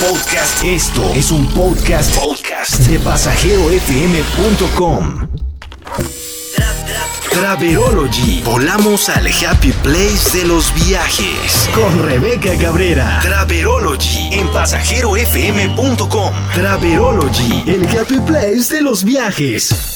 podcast. Esto es un podcast, de pasajerofm.com. Traverology. Volamos al happy place de los viajes. Con Rebeca Cabrera. Traverology. En pasajerofm.com. Traverology. El happy place de los viajes.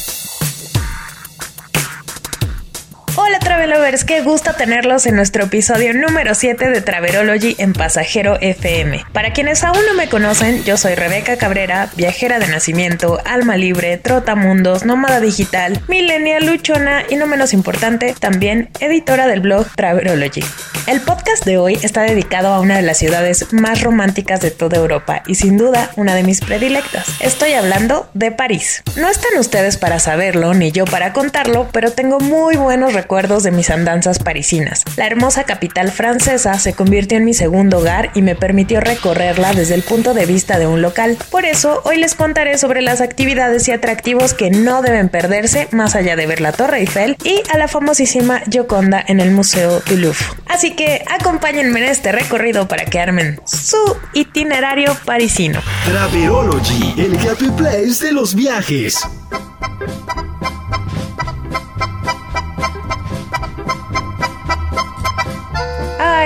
Travelovers, qué gusto tenerlos en nuestro episodio número 7 de Traverology en Pasajero FM. Para quienes aún no me conocen, yo soy Rebeca Cabrera, viajera de nacimiento, alma libre, trotamundos, nómada digital, millennial, luchona y no menos importante, también editora del blog Traverology. El podcast de hoy está dedicado a una de las ciudades más románticas de toda Europa y sin duda una de mis predilectas. Estoy hablando de París. No están ustedes para saberlo ni yo para contarlo, pero tengo muy buenos recuerdos de mis andanzas parisinas. La hermosa capital francesa se convirtió en mi segundo hogar y me permitió recorrerla desde el punto de vista de un local. Por eso, hoy les contaré sobre las actividades y atractivos que no deben perderse más allá de ver la Torre Eiffel y a la famosísima Gioconda en el Museo du Louvre. Así que acompáñenme en este recorrido para que armen su itinerario parisino. Traverology, el happy place de los viajes.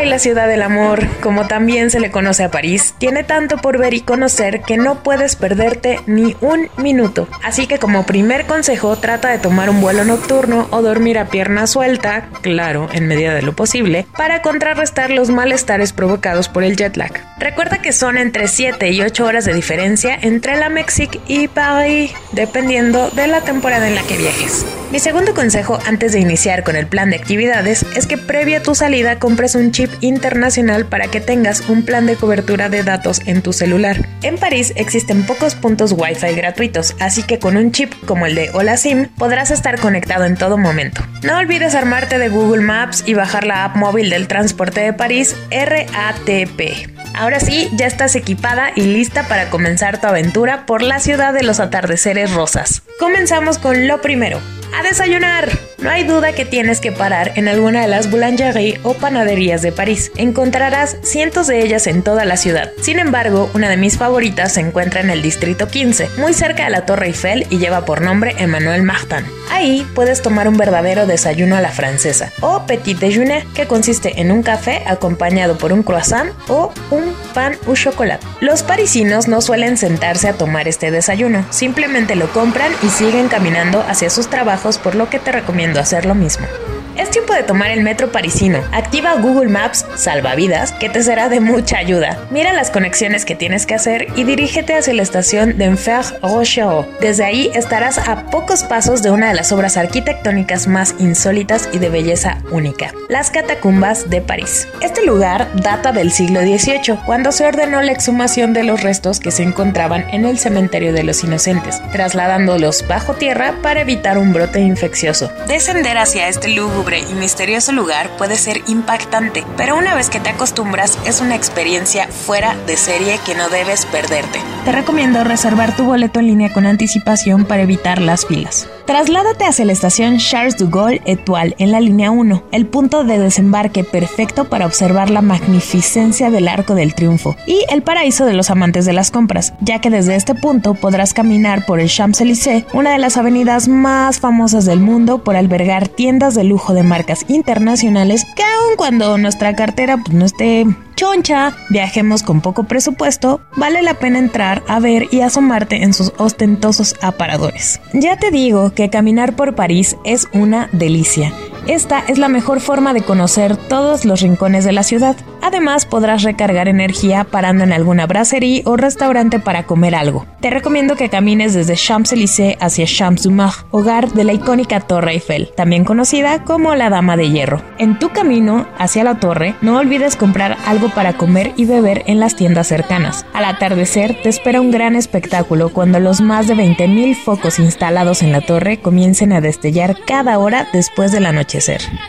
La ciudad del amor, como también se le conoce a París, tiene tanto por ver y conocer que no puedes perderte ni un minuto. Así que como primer consejo, trata de tomar un vuelo nocturno o dormir a pierna suelta, claro, en medida de lo posible, para contrarrestar los malestares provocados por el jet lag. Recuerda que son entre 7 y 8 horas de diferencia entre la Mexique y París, dependiendo de la temporada en la que viajes. Mi segundo consejo antes de iniciar con el plan de actividades es que previa a tu salida compres un chip internacional para que tengas un plan de cobertura de datos en tu celular. En París existen pocos puntos Wi-Fi gratuitos, así que con un chip como el de Hola SIM podrás estar conectado en todo momento. No olvides armarte de Google Maps y bajar la app móvil del transporte de París RATP. Ahora sí, ya estás equipada y lista para comenzar tu aventura por la ciudad de los atardeceres rosas. Comenzamos con lo primero, a desayunar. No hay duda que tienes que parar en alguna de las boulangeries o panaderías de París. Encontrarás cientos de ellas en toda la ciudad. Sin embargo, una de mis favoritas se encuentra en el distrito 15, muy cerca de la Torre Eiffel y lleva por nombre Emmanuel Martin. Ahí puedes tomar un verdadero desayuno a la francesa o petit déjeuner, que consiste en un café acompañado por un croissant o un pan au chocolat. Los parisinos no suelen sentarse a tomar este desayuno, simplemente lo compran y siguen caminando hacia sus trabajos, por lo que te recomiendo hacer lo mismo. Es tiempo de tomar el metro parisino. Activa Google Maps Salvavidas, que te será de mucha ayuda. Mira las conexiones que tienes que hacer y dirígete hacia la estación de Enfer Rochereau. Desde ahí estarás a pocos pasos de una de las obras arquitectónicas más insólitas y de belleza única, las catacumbas de París. Este lugar data del siglo XVIII, cuando se ordenó la exhumación de los restos que se encontraban en el cementerio de los inocentes, trasladándolos bajo tierra para evitar un brote infeccioso. Descender hacia este lugar y misterioso lugar puede ser impactante, pero una vez que te acostumbras es una experiencia fuera de serie que no debes perderte. Te recomiendo reservar tu boleto en línea con anticipación para evitar las filas. Trasládate hacia la estación Charles de Gaulle Etoile en la línea 1, el punto de desembarque perfecto para observar la magnificencia del Arco del Triunfo y el paraíso de los amantes de las compras, ya que desde este punto podrás caminar por el Champs-Élysées, una de las avenidas más famosas del mundo por albergar tiendas de lujo de marcas internacionales que aun cuando nuestra cartera pues, no esté choncha, viajemos con poco presupuesto, vale la pena entrar a ver y asomarte en sus ostentosos aparadores. Ya te digo que caminar por París es una delicia. Esta es la mejor forma de conocer todos los rincones de la ciudad. Además, podrás recargar energía parando en alguna brasserie o restaurante para comer algo. Te recomiendo que camines desde Champs-Élysées hacia Champs-du-Mars, hogar de la icónica Torre Eiffel, también conocida como la Dama de Hierro. En tu camino hacia la torre, no olvides comprar algo para comer y beber en las tiendas cercanas. Al atardecer, te espera un gran espectáculo cuando los más de 20.000 focos instalados en la torre comiencen a destellar cada hora después de la noche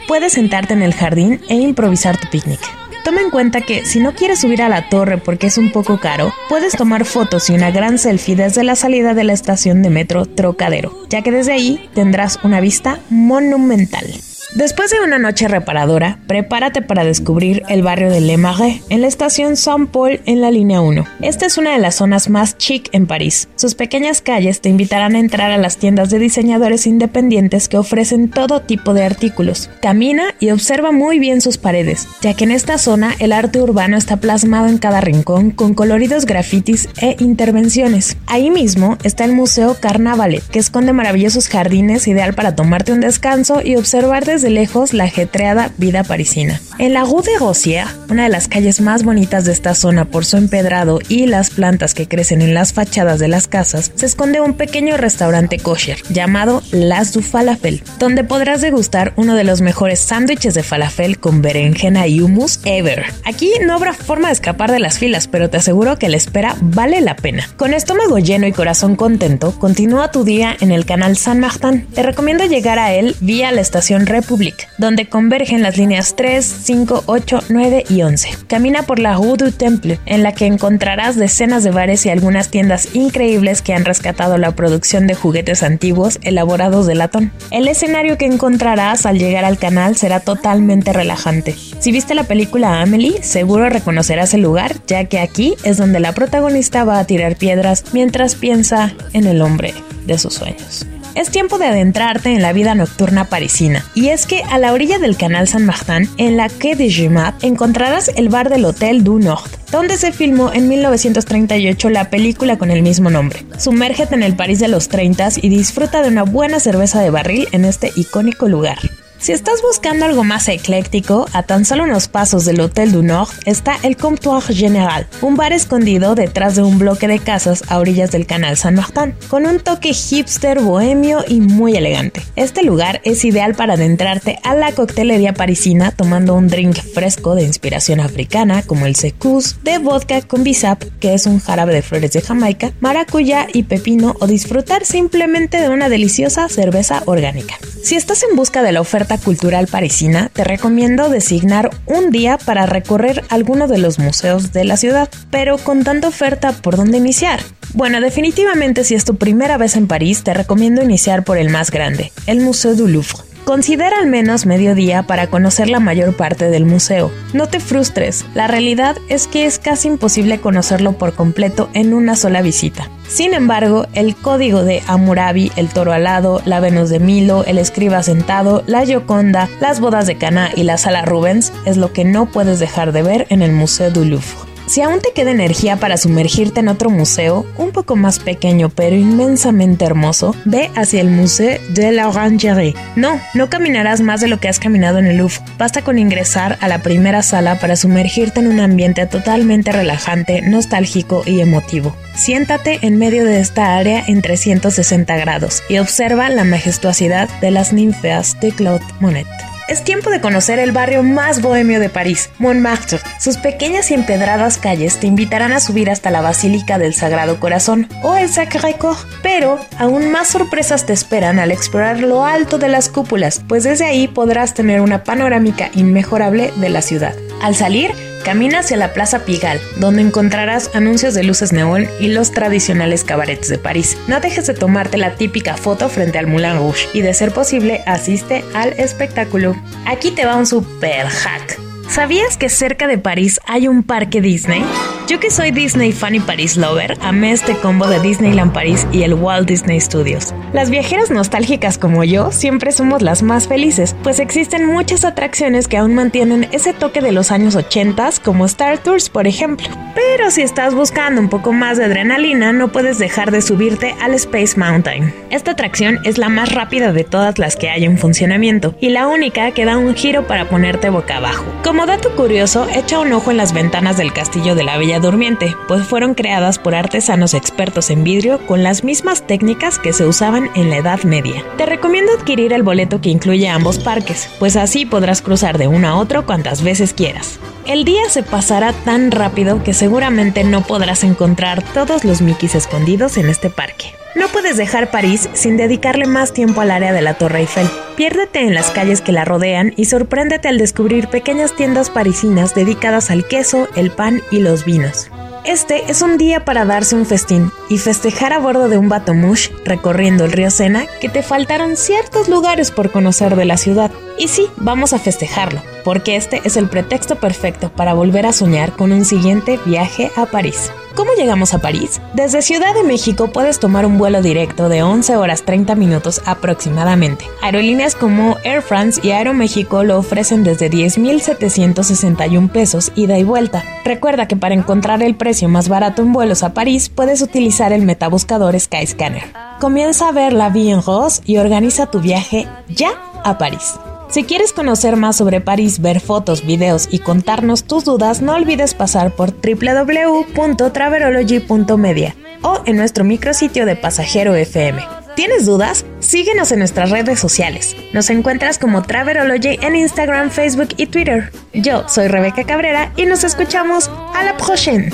Puedes sentarte en el jardín e improvisar tu picnic. Toma en cuenta que si no quieres subir a la torre porque es un poco caro, puedes tomar fotos y una gran selfie desde la salida de la estación de metro Trocadero, ya que desde ahí tendrás una vista monumental. Después de una noche reparadora, prepárate para descubrir el barrio de Le Marais en la estación Saint-Paul en la línea 1. Esta es una de las zonas más chic en París. Sus pequeñas calles te invitarán a entrar a las tiendas de diseñadores independientes que ofrecen todo tipo de artículos. Camina y observa muy bien sus paredes, ya que en esta zona el arte urbano está plasmado en cada rincón con coloridos grafitis e intervenciones. Ahí mismo está el Museo Carnavalet, que esconde maravillosos jardines ideal para tomarte un descanso y observar desde lejos la ajetreada vida parisina. En la Rue de Rossier, una de las calles más bonitas de esta zona por su empedrado y las plantas que crecen en las fachadas de las casas, se esconde un pequeño restaurante kosher llamado Las du Falafel, donde podrás degustar uno de los mejores sándwiches de falafel con berenjena y hummus ever. Aquí no habrá forma de escapar de las filas, pero te aseguro que la espera vale la pena. Con estómago lleno y corazón contento, continúa tu día en el canal San Martin. Te recomiendo llegar a él vía la estación República donde convergen las líneas 3, 5, 8, 9 y 11. Camina por la Rue Temple, en la que encontrarás decenas de bares y algunas tiendas increíbles que han rescatado la producción de juguetes antiguos elaborados de latón. El escenario que encontrarás al llegar al canal será totalmente relajante. Si viste la película Amelie, seguro reconocerás el lugar, ya que aquí es donde la protagonista va a tirar piedras mientras piensa en el hombre de sus sueños es tiempo de adentrarte en la vida nocturna parisina. Y es que a la orilla del canal San Martin, en la Quai de Gemat, encontrarás el bar del Hotel du Nord, donde se filmó en 1938 la película con el mismo nombre. Sumérgete en el París de los 30 y disfruta de una buena cerveza de barril en este icónico lugar. Si estás buscando algo más ecléctico, a tan solo unos pasos del Hotel du Nord está el Comptoir General, un bar escondido detrás de un bloque de casas a orillas del canal San Martín, con un toque hipster, bohemio y muy elegante. Este lugar es ideal para adentrarte a la coctelería parisina tomando un drink fresco de inspiración africana como el secus de vodka con bisap, que es un jarabe de flores de Jamaica, maracuyá y pepino o disfrutar simplemente de una deliciosa cerveza orgánica. Si estás en busca de la oferta cultural parisina, te recomiendo designar un día para recorrer alguno de los museos de la ciudad. Pero con tanta oferta, ¿por dónde iniciar? Bueno, definitivamente si es tu primera vez en París, te recomiendo iniciar por el más grande, el Museo du Louvre. Considera al menos medio día para conocer la mayor parte del museo. No te frustres, la realidad es que es casi imposible conocerlo por completo en una sola visita. Sin embargo, el código de Hammurabi, el toro alado, la Venus de Milo, el escriba sentado, la Gioconda, las bodas de Cana y la sala Rubens es lo que no puedes dejar de ver en el Museo du Louvre. Si aún te queda energía para sumergirte en otro museo, un poco más pequeño pero inmensamente hermoso, ve hacia el Musée de la Orangerie. No, no caminarás más de lo que has caminado en el Louvre. Basta con ingresar a la primera sala para sumergirte en un ambiente totalmente relajante, nostálgico y emotivo. Siéntate en medio de esta área en 360 grados y observa la majestuosidad de las ninfeas de Claude Monet. Es tiempo de conocer el barrio más bohemio de París, Montmartre. Sus pequeñas y empedradas calles te invitarán a subir hasta la Basílica del Sagrado Corazón o el Sacré-Cœur, pero aún más sorpresas te esperan al explorar lo alto de las cúpulas, pues desde ahí podrás tener una panorámica inmejorable de la ciudad. Al salir, Camina hacia la Plaza Pigalle, donde encontrarás anuncios de luces neón y los tradicionales cabarets de París. No dejes de tomarte la típica foto frente al Moulin Rouge y de ser posible asiste al espectáculo. Aquí te va un super hack. ¿Sabías que cerca de París hay un parque Disney? Yo que soy Disney fan y París lover, amé este combo de Disneyland París y el Walt Disney Studios. Las viajeras nostálgicas como yo siempre somos las más felices, pues existen muchas atracciones que aún mantienen ese toque de los años 80 como Star Tours, por ejemplo. Pero si estás buscando un poco más de adrenalina, no puedes dejar de subirte al Space Mountain. Esta atracción es la más rápida de todas las que hay en funcionamiento y la única que da un giro para ponerte boca abajo. Como dato curioso, echa un ojo en las ventanas del castillo de la Durmiente, pues fueron creadas por artesanos expertos en vidrio con las mismas técnicas que se usaban en la Edad Media. Te recomiendo adquirir el boleto que incluye ambos parques, pues así podrás cruzar de uno a otro cuantas veces quieras. El día se pasará tan rápido que seguramente no podrás encontrar todos los Mickeys escondidos en este parque. No puedes dejar París sin dedicarle más tiempo al área de la Torre Eiffel. Piérdete en las calles que la rodean y sorpréndete al descubrir pequeñas tiendas parisinas dedicadas al queso, el pan y los vinos. Este es un día para darse un festín y festejar a bordo de un bateau recorriendo el río Sena que te faltaron ciertos lugares por conocer de la ciudad. Y sí, vamos a festejarlo, porque este es el pretexto perfecto para volver a soñar con un siguiente viaje a París. ¿Cómo llegamos a París? Desde Ciudad de México puedes tomar un vuelo directo de 11 horas 30 minutos aproximadamente. Aerolíneas como Air France y Aeroméxico lo ofrecen desde 10.761 pesos ida y vuelta. Recuerda que para encontrar el precio más barato en vuelos a París puedes utilizar el metabuscador Skyscanner. Comienza a ver la vie en rose y organiza tu viaje ya a París. Si quieres conocer más sobre París, ver fotos, videos y contarnos tus dudas, no olvides pasar por www.traverology.media o en nuestro micrositio de Pasajero FM. ¿Tienes dudas? Síguenos en nuestras redes sociales. Nos encuentras como Traverology en Instagram, Facebook y Twitter. Yo soy Rebeca Cabrera y nos escuchamos a la prochaine.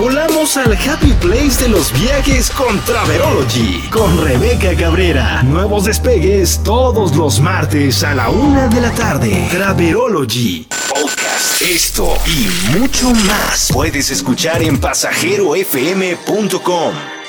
Volamos al Happy Place de los viajes con Traverology, con Rebeca Cabrera. Nuevos despegues todos los martes a la una de la tarde. Traverology Podcast. Esto y mucho más puedes escuchar en pasajerofm.com.